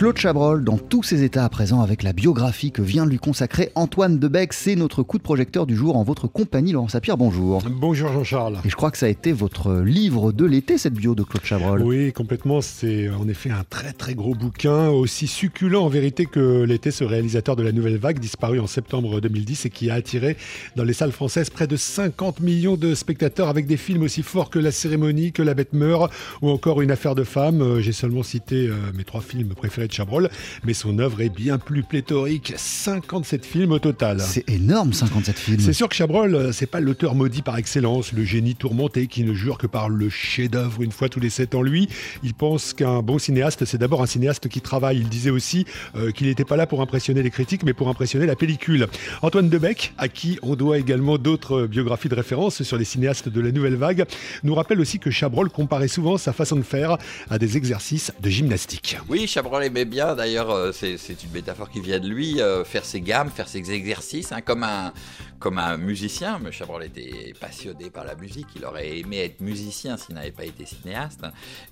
Claude Chabrol dans tous ses états à présent avec la biographie que vient de lui consacrer Antoine Debec. C'est notre coup de projecteur du jour en votre compagnie, Laurent Sapir. Bonjour. Bonjour Jean-Charles. Et je crois que ça a été votre livre de l'été, cette bio de Claude Chabrol. Oui, complètement. C'est en effet un très très gros bouquin, aussi succulent en vérité que l'été ce réalisateur de la Nouvelle Vague, disparu en septembre 2010 et qui a attiré dans les salles françaises près de 50 millions de spectateurs avec des films aussi forts que La Cérémonie, que La Bête meurt ou encore Une affaire de femme. Euh, j'ai seulement cité euh, mes trois films préférés de Chabrol, mais son œuvre est bien plus pléthorique. 57 films au total. C'est énorme, 57 films. C'est sûr que Chabrol, euh, c'est pas l'auteur maudit par excellence, le génie tourmenté qui ne jure que par le chef-d'œuvre une fois tous les sept ans lui. Il pense qu'un bon cinéaste, c'est d'abord un cinéaste qui travaille. Il disait aussi euh, qu'il n'était pas là pour impressionner les critiques, mais pour impressionner la pellicule. Antoine Debec, à qui on doit également d'autres biographies de référence sur les cinéastes de la nouvelle vague, nous rappelle aussi que Chabrol comparait souvent sa façon de faire à des exercices de gymnastique. Oui, Chabrol bien, d'ailleurs, euh, c'est une métaphore qui vient de lui, euh, faire ses gammes, faire ses exercices, hein, comme, un, comme un musicien. Mais Chabrol était passionné par la musique, il aurait aimé être musicien s'il n'avait pas été cinéaste.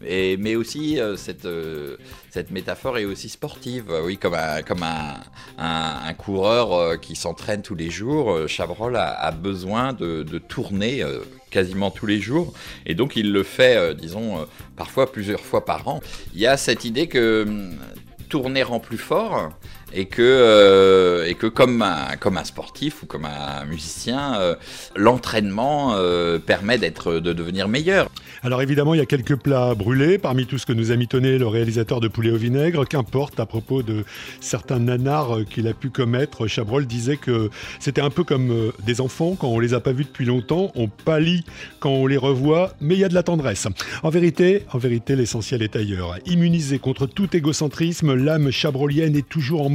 Et, mais aussi, euh, cette, cette métaphore est aussi sportive, oui, comme un, comme un, un, coureur qui s'entraîne tous les jours. Chabrol a, besoin de, de tourner quasiment tous les jours. Et donc il le fait, disons, parfois plusieurs fois par an. Il y a cette idée que hum, tourner rend plus fort et que, euh, et que comme, un, comme un sportif ou comme un musicien, euh, l'entraînement euh, permet d'être, de devenir meilleur. Alors évidemment, il y a quelques plats brûlés parmi tout ce que nous a mitonné le réalisateur de Poulet au vinaigre. Qu'importe à propos de certains nanars qu'il a pu commettre, Chabrol disait que c'était un peu comme des enfants quand on les a pas vus depuis longtemps, on pâlit quand on les revoit, mais il y a de la tendresse. En vérité, en vérité, l'essentiel est ailleurs. Immunisé contre tout égocentrisme, l'âme chabrolienne est toujours en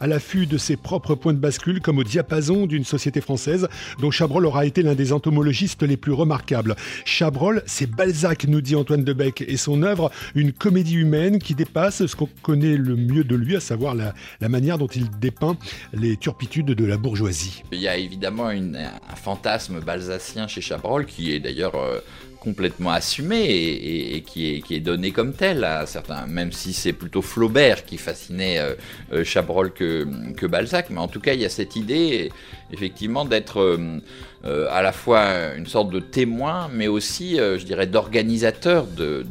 à l'affût de ses propres points de bascule, comme au diapason d'une société française dont Chabrol aura été l'un des entomologistes les plus remarquables. Chabrol, c'est Balzac, nous dit Antoine Debec, et son œuvre, une comédie humaine qui dépasse ce qu'on connaît le mieux de lui, à savoir la, manière dont il dépeint les turpitudes de la bourgeoisie. Il y a évidemment un fantasme balzacien chez Chabrol qui est d'ailleurs euh, complètement assumé et, qui, est, donné comme tel à certains, même si c'est plutôt Flaubert qui fascinait euh, euh, Chabrol que, que, Balzac, mais en tout cas il y a cette idée effectivement d'être euh, à la fois une sorte de témoin, mais aussi, je dirais, d'organisateur de,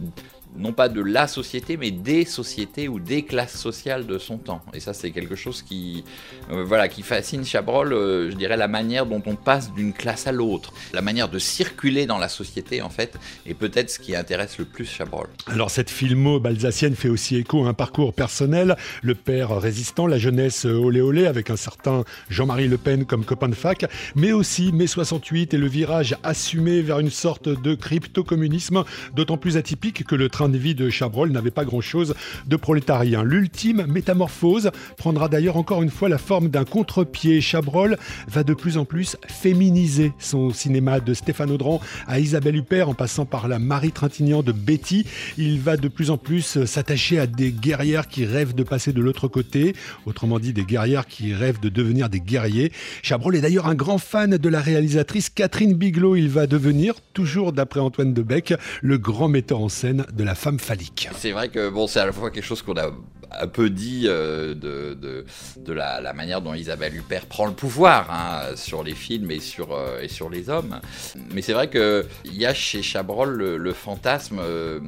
non pas de la société, mais des sociétés ou des classes sociales de son temps. Et ça, c'est quelque chose qui, euh, voilà, qui fascine Chabrol, euh, je dirais, la manière dont on passe d'une classe à l'autre, la manière de circuler dans la société, en fait, et peut-être ce qui intéresse le plus Chabrol. Alors, cette filmo balsacienne fait aussi écho à un parcours personnel, le père résistant, la jeunesse olé olé, avec un certain Jean-Marie Le Pen comme copain de fac, mais aussi mai 68 et le virage assumé vers une sorte de crypto-communisme, d'autant plus atypique que le train de vie de Chabrol n'avait pas grand-chose de prolétarien. L'ultime métamorphose prendra d'ailleurs encore une fois la forme d'un contre-pied. Chabrol va de plus en plus féminiser son cinéma de Stéphane Audran à Isabelle Huppert en passant par la Marie Trintignant de Betty. Il va de plus en plus s'attacher à des guerrières qui rêvent de passer de l'autre côté, autrement dit des guerrières qui rêvent de devenir des guerriers. Chabrol est d'ailleurs un grand fan de la réalisatrice Catherine Bigelow. Il va devenir, toujours d'après Antoine Debec, le grand metteur en scène de la femme phallique. C'est vrai que bon, c'est à la fois quelque chose qu'on a un peu dit euh, de, de, la, manière dont Isabelle Huppert prend le pouvoir hein, sur les films et sur, euh, et sur les hommes. Mais c'est vrai qu'il y a chez Chabrol le, fantasme euh,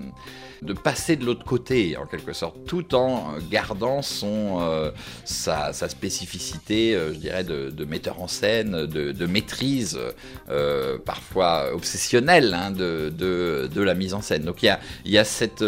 de passer de l'autre côté, en quelque sorte, tout en gardant son, sa, spécificité, je dirais, de, metteur en scène, de, maîtrise, parfois obsessionnelle, hein, de, de, la mise en scène. Donc il y a, y a cette,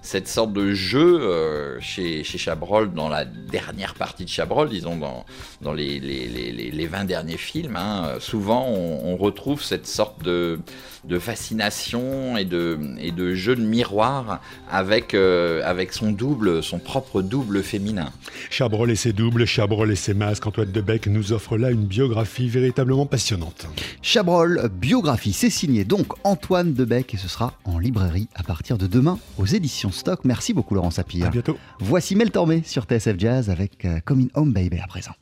cette sorte de jeu chez, Chabrol dans la dernière partie de Chabrol, disons dans, dans les, les, les, 20 derniers films, hein, souvent on, retrouve cette sorte de, de fascination et de, et de jeu de miroir avec, euh, avec son double, son propre double féminin. Chabrol et ses doubles, Chabrol et ses masques, Antoine Debec nous offre là une biographie véritablement passionnante. Chabrol, biographie, c'est signé donc Antoine Debec et ce sera en librairie à partir de demain aux éditions Stock. Merci beaucoup Laurent Sapir. À bientôt. Voici Mel Tormé sur TSF Jazz avec euh, Coming Home Baby à présent.